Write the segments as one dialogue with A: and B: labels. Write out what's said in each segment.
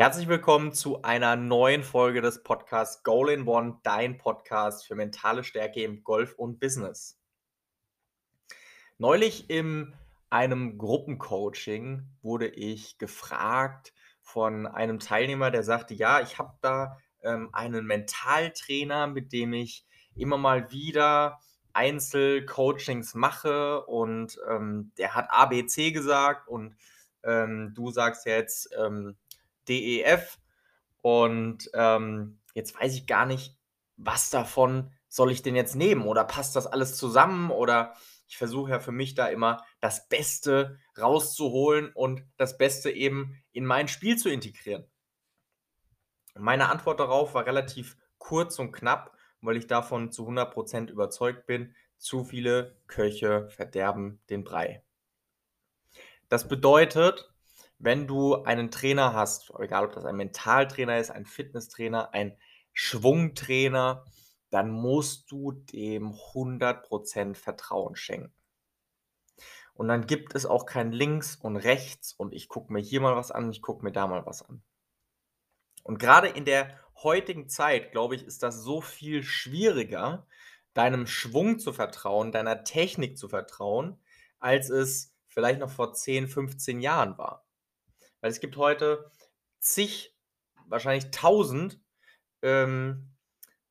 A: Herzlich willkommen zu einer neuen Folge des Podcasts Goal in One, dein Podcast für mentale Stärke im Golf und Business. Neulich in einem Gruppencoaching wurde ich gefragt von einem Teilnehmer, der sagte, ja, ich habe da ähm, einen Mentaltrainer, mit dem ich immer mal wieder Einzelcoachings mache und ähm, der hat ABC gesagt und ähm, du sagst jetzt ähm, DEF. Und ähm, jetzt weiß ich gar nicht, was davon soll ich denn jetzt nehmen? Oder passt das alles zusammen? Oder ich versuche ja für mich da immer das Beste rauszuholen und das Beste eben in mein Spiel zu integrieren. Meine Antwort darauf war relativ kurz und knapp, weil ich davon zu 100% überzeugt bin, zu viele Köche verderben den Brei. Das bedeutet, wenn du einen Trainer hast, egal ob das ein Mentaltrainer ist, ein Fitnesstrainer, ein Schwungtrainer, dann musst du dem 100% Vertrauen schenken. Und dann gibt es auch kein Links und Rechts und ich gucke mir hier mal was an, ich gucke mir da mal was an. Und gerade in der heutigen Zeit, glaube ich, ist das so viel schwieriger, deinem Schwung zu vertrauen, deiner Technik zu vertrauen, als es vielleicht noch vor 10, 15 Jahren war. Weil es gibt heute zig, wahrscheinlich tausend ähm,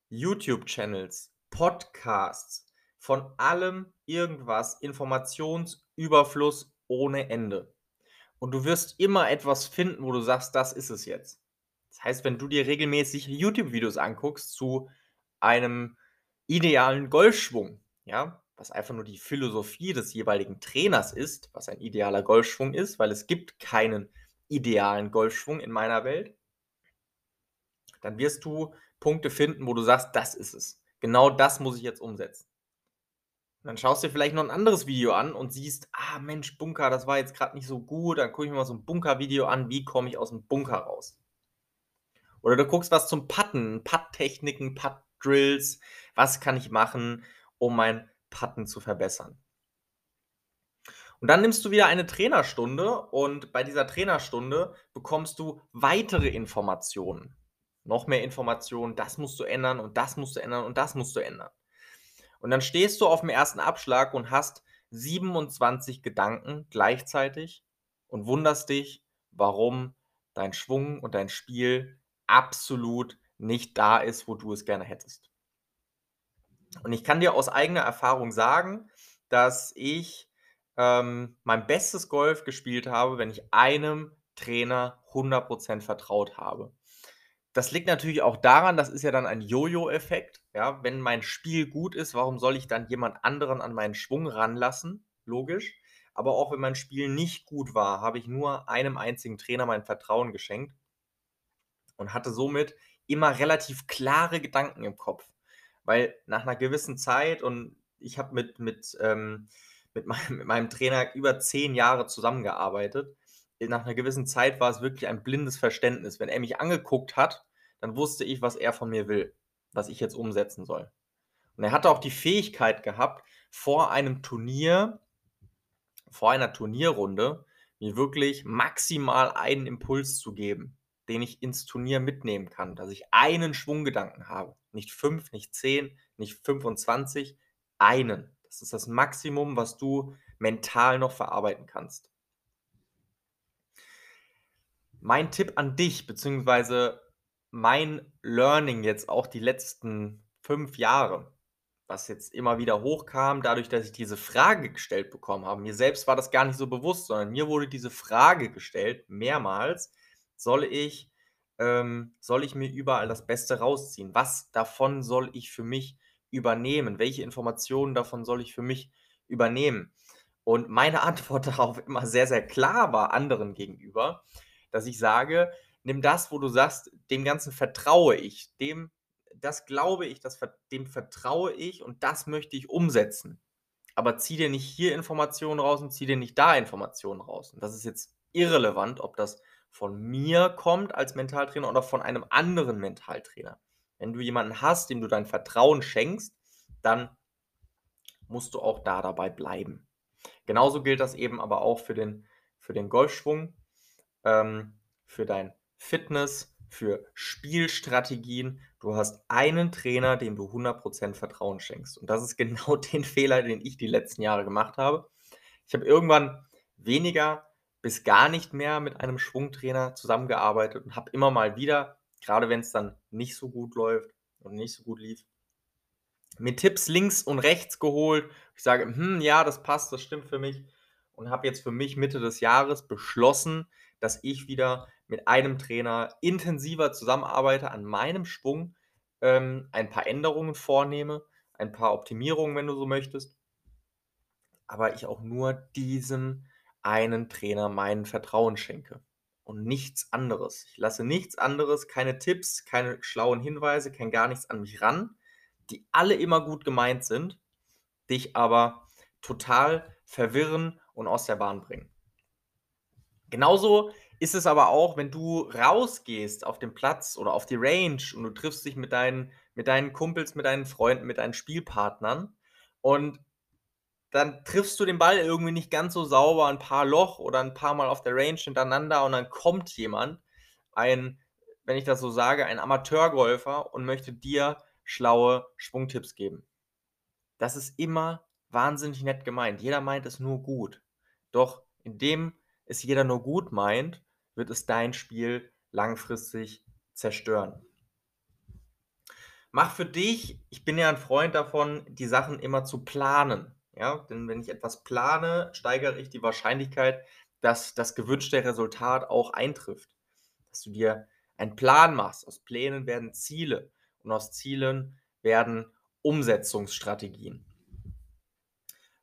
A: YouTube-Channels, Podcasts, von allem irgendwas, Informationsüberfluss ohne Ende. Und du wirst immer etwas finden, wo du sagst, das ist es jetzt. Das heißt, wenn du dir regelmäßig YouTube-Videos anguckst zu einem idealen Golfschwung, ja, was einfach nur die Philosophie des jeweiligen Trainers ist, was ein idealer Golfschwung ist, weil es gibt keinen idealen Golfschwung in meiner Welt, dann wirst du Punkte finden, wo du sagst, das ist es. Genau das muss ich jetzt umsetzen. Und dann schaust du dir vielleicht noch ein anderes Video an und siehst, ah Mensch, Bunker, das war jetzt gerade nicht so gut. Dann gucke ich mir mal so ein Bunker-Video an, wie komme ich aus dem Bunker raus. Oder du guckst was zum Putten, Putt-Techniken, Putt-Drills, was kann ich machen, um mein Putten zu verbessern. Und dann nimmst du wieder eine Trainerstunde und bei dieser Trainerstunde bekommst du weitere Informationen. Noch mehr Informationen, das musst du ändern und das musst du ändern und das musst du ändern. Und dann stehst du auf dem ersten Abschlag und hast 27 Gedanken gleichzeitig und wunderst dich, warum dein Schwung und dein Spiel absolut nicht da ist, wo du es gerne hättest. Und ich kann dir aus eigener Erfahrung sagen, dass ich ähm, mein bestes Golf gespielt habe, wenn ich einem Trainer 100% vertraut habe. Das liegt natürlich auch daran, das ist ja dann ein Jojo-Effekt. Ja, wenn mein Spiel gut ist, warum soll ich dann jemand anderen an meinen Schwung ranlassen? Logisch. Aber auch wenn mein Spiel nicht gut war, habe ich nur einem einzigen Trainer mein Vertrauen geschenkt und hatte somit immer relativ klare Gedanken im Kopf. Weil nach einer gewissen Zeit und ich habe mit, mit ähm, mit meinem, mit meinem Trainer über zehn Jahre zusammengearbeitet. Nach einer gewissen Zeit war es wirklich ein blindes Verständnis. Wenn er mich angeguckt hat, dann wusste ich, was er von mir will, was ich jetzt umsetzen soll. Und er hatte auch die Fähigkeit gehabt, vor einem Turnier, vor einer Turnierrunde, mir wirklich maximal einen Impuls zu geben, den ich ins Turnier mitnehmen kann, dass ich einen Schwunggedanken habe. Nicht fünf, nicht zehn, nicht 25, einen. Das ist das Maximum, was du mental noch verarbeiten kannst. Mein Tipp an dich, beziehungsweise mein Learning jetzt auch die letzten fünf Jahre, was jetzt immer wieder hochkam, dadurch, dass ich diese Frage gestellt bekommen habe. Mir selbst war das gar nicht so bewusst, sondern mir wurde diese Frage gestellt, mehrmals, soll ich, ähm, soll ich mir überall das Beste rausziehen? Was davon soll ich für mich übernehmen? Welche Informationen davon soll ich für mich übernehmen? Und meine Antwort darauf immer sehr, sehr klar war anderen gegenüber, dass ich sage, nimm das, wo du sagst, dem Ganzen vertraue ich, dem, das glaube ich, das, dem vertraue ich und das möchte ich umsetzen. Aber zieh dir nicht hier Informationen raus und zieh dir nicht da Informationen raus. Und das ist jetzt irrelevant, ob das von mir kommt als Mentaltrainer oder von einem anderen Mentaltrainer. Wenn du jemanden hast, dem du dein Vertrauen schenkst, dann musst du auch da dabei bleiben. Genauso gilt das eben aber auch für den, für den Golfschwung, ähm, für dein Fitness, für Spielstrategien. Du hast einen Trainer, dem du 100% Vertrauen schenkst. Und das ist genau den Fehler, den ich die letzten Jahre gemacht habe. Ich habe irgendwann weniger bis gar nicht mehr mit einem Schwungtrainer zusammengearbeitet und habe immer mal wieder, gerade wenn es dann nicht so gut läuft und nicht so gut lief, mir Tipps links und rechts geholt. Ich sage, hm, ja, das passt, das stimmt für mich. Und habe jetzt für mich Mitte des Jahres beschlossen, dass ich wieder mit einem Trainer intensiver zusammenarbeite an meinem Schwung, ähm, ein paar Änderungen vornehme, ein paar Optimierungen, wenn du so möchtest. Aber ich auch nur diesem einen Trainer meinen Vertrauen schenke und nichts anderes. Ich lasse nichts anderes, keine Tipps, keine schlauen Hinweise, kein gar nichts an mich ran, die alle immer gut gemeint sind, dich aber total verwirren und aus der Bahn bringen. Genauso ist es aber auch, wenn du rausgehst auf den Platz oder auf die Range und du triffst dich mit deinen, mit deinen Kumpels, mit deinen Freunden, mit deinen Spielpartnern und dann triffst du den Ball irgendwie nicht ganz so sauber, ein paar Loch oder ein paar Mal auf der Range hintereinander und dann kommt jemand, ein, wenn ich das so sage, ein Amateurgolfer und möchte dir schlaue Schwungtipps geben. Das ist immer wahnsinnig nett gemeint. Jeder meint es nur gut. Doch indem es jeder nur gut meint, wird es dein Spiel langfristig zerstören. Mach für dich, ich bin ja ein Freund davon, die Sachen immer zu planen. Ja, denn wenn ich etwas plane, steigere ich die Wahrscheinlichkeit, dass das gewünschte Resultat auch eintrifft. Dass du dir einen Plan machst. Aus Plänen werden Ziele und aus Zielen werden Umsetzungsstrategien.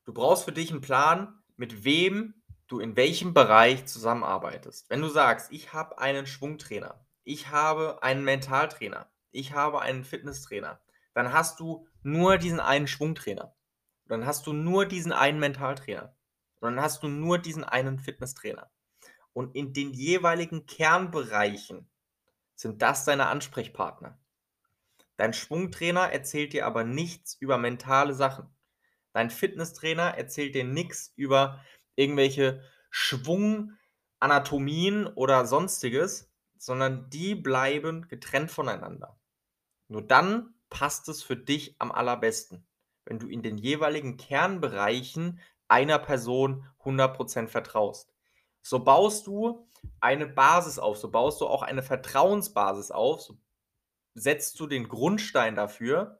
A: Du brauchst für dich einen Plan, mit wem du in welchem Bereich zusammenarbeitest. Wenn du sagst, ich habe einen Schwungtrainer, ich habe einen Mentaltrainer, ich habe einen Fitnesstrainer, dann hast du nur diesen einen Schwungtrainer. Dann hast du nur diesen einen Mentaltrainer. Und dann hast du nur diesen einen Fitnesstrainer. Und in den jeweiligen Kernbereichen sind das deine Ansprechpartner. Dein Schwungtrainer erzählt dir aber nichts über mentale Sachen. Dein Fitnesstrainer erzählt dir nichts über irgendwelche Schwunganatomien oder sonstiges, sondern die bleiben getrennt voneinander. Nur dann passt es für dich am allerbesten, wenn du in den jeweiligen Kernbereichen einer Person 100% vertraust. So baust du eine Basis auf, so baust du auch eine Vertrauensbasis auf, so setzt du den Grundstein dafür,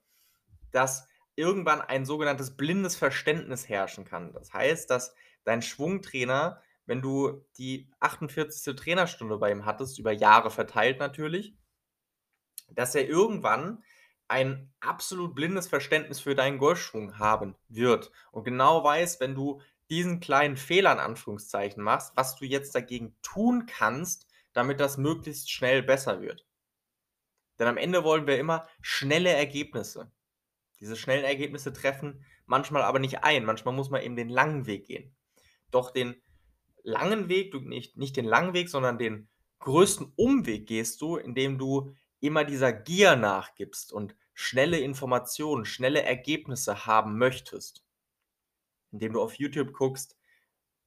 A: dass irgendwann ein sogenanntes blindes Verständnis herrschen kann. Das heißt, dass dein Schwungtrainer, wenn du die 48. Trainerstunde bei ihm hattest, über Jahre verteilt natürlich, dass er irgendwann ein absolut blindes Verständnis für deinen Golfschwung haben wird und genau weiß, wenn du diesen kleinen Fehler in Anführungszeichen machst, was du jetzt dagegen tun kannst, damit das möglichst schnell besser wird. Denn am Ende wollen wir immer schnelle Ergebnisse. Diese schnellen Ergebnisse treffen manchmal aber nicht ein. Manchmal muss man eben den langen Weg gehen. Doch den langen Weg, du nicht, nicht den langen Weg, sondern den größten Umweg gehst du, indem du immer dieser Gier nachgibst und schnelle Informationen, schnelle Ergebnisse haben möchtest. Indem du auf YouTube guckst,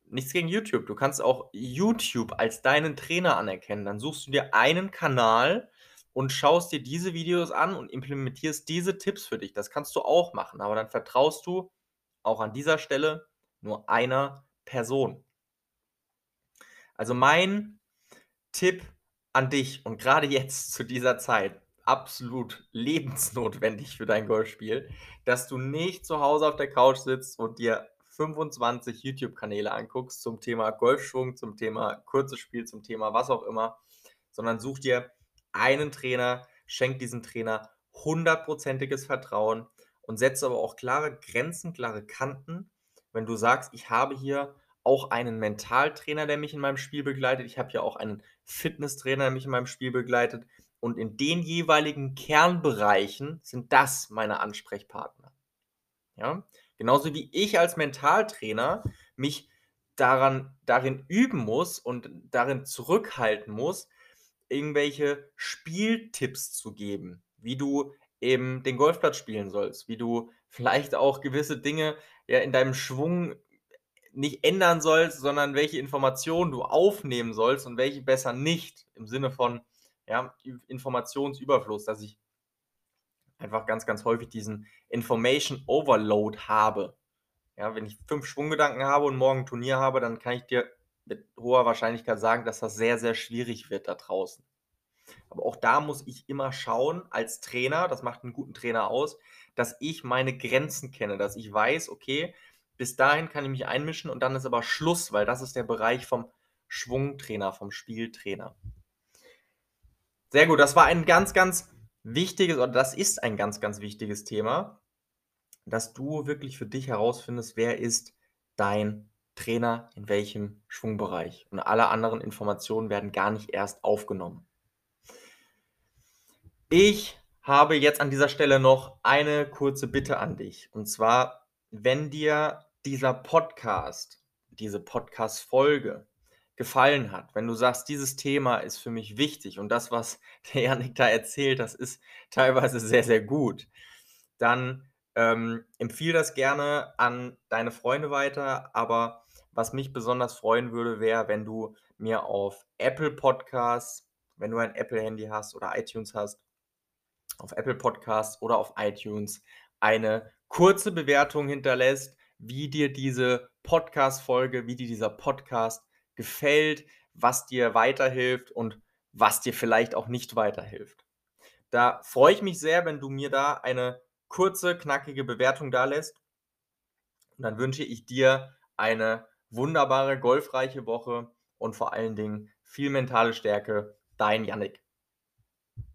A: nichts gegen YouTube, du kannst auch YouTube als deinen Trainer anerkennen. Dann suchst du dir einen Kanal und schaust dir diese Videos an und implementierst diese Tipps für dich. Das kannst du auch machen, aber dann vertraust du auch an dieser Stelle nur einer Person. Also mein Tipp an dich und gerade jetzt zu dieser Zeit absolut lebensnotwendig für dein Golfspiel, dass du nicht zu Hause auf der Couch sitzt und dir 25 YouTube-Kanäle anguckst zum Thema Golfschwung, zum Thema kurzes Spiel, zum Thema was auch immer, sondern such dir einen Trainer, schenk diesem Trainer hundertprozentiges Vertrauen und setze aber auch klare Grenzen, klare Kanten. Wenn du sagst, ich habe hier auch einen Mentaltrainer, der mich in meinem Spiel begleitet, ich habe hier auch einen Fitnesstrainer, mich in meinem Spiel begleitet und in den jeweiligen Kernbereichen sind das meine Ansprechpartner. Ja? Genauso wie ich als Mentaltrainer mich daran, darin üben muss und darin zurückhalten muss, irgendwelche Spieltipps zu geben, wie du eben den Golfplatz spielen sollst, wie du vielleicht auch gewisse Dinge ja in deinem Schwung nicht ändern sollst, sondern welche Informationen du aufnehmen sollst und welche besser nicht. Im Sinne von ja, Informationsüberfluss, dass ich einfach ganz, ganz häufig diesen Information Overload habe. Ja, wenn ich fünf Schwunggedanken habe und morgen ein Turnier habe, dann kann ich dir mit hoher Wahrscheinlichkeit sagen, dass das sehr, sehr schwierig wird da draußen. Aber auch da muss ich immer schauen, als Trainer, das macht einen guten Trainer aus, dass ich meine Grenzen kenne, dass ich weiß, okay, bis dahin kann ich mich einmischen und dann ist aber Schluss, weil das ist der Bereich vom Schwungtrainer, vom Spieltrainer. Sehr gut, das war ein ganz, ganz wichtiges, oder das ist ein ganz, ganz wichtiges Thema, dass du wirklich für dich herausfindest, wer ist dein Trainer in welchem Schwungbereich. Und alle anderen Informationen werden gar nicht erst aufgenommen. Ich habe jetzt an dieser Stelle noch eine kurze Bitte an dich. Und zwar, wenn dir dieser Podcast, diese Podcast-Folge gefallen hat, wenn du sagst, dieses Thema ist für mich wichtig und das, was der Janik da erzählt, das ist teilweise sehr, sehr gut, dann ähm, empfiehl das gerne an deine Freunde weiter. Aber was mich besonders freuen würde, wäre, wenn du mir auf Apple Podcasts, wenn du ein Apple-Handy hast oder iTunes hast, auf Apple Podcasts oder auf iTunes eine kurze Bewertung hinterlässt, wie dir diese Podcast-Folge, wie dir dieser Podcast gefällt, was dir weiterhilft und was dir vielleicht auch nicht weiterhilft. Da freue ich mich sehr, wenn du mir da eine kurze, knackige Bewertung da lässt. Und dann wünsche ich dir eine wunderbare, golfreiche Woche und vor allen Dingen viel mentale Stärke. Dein Yannick.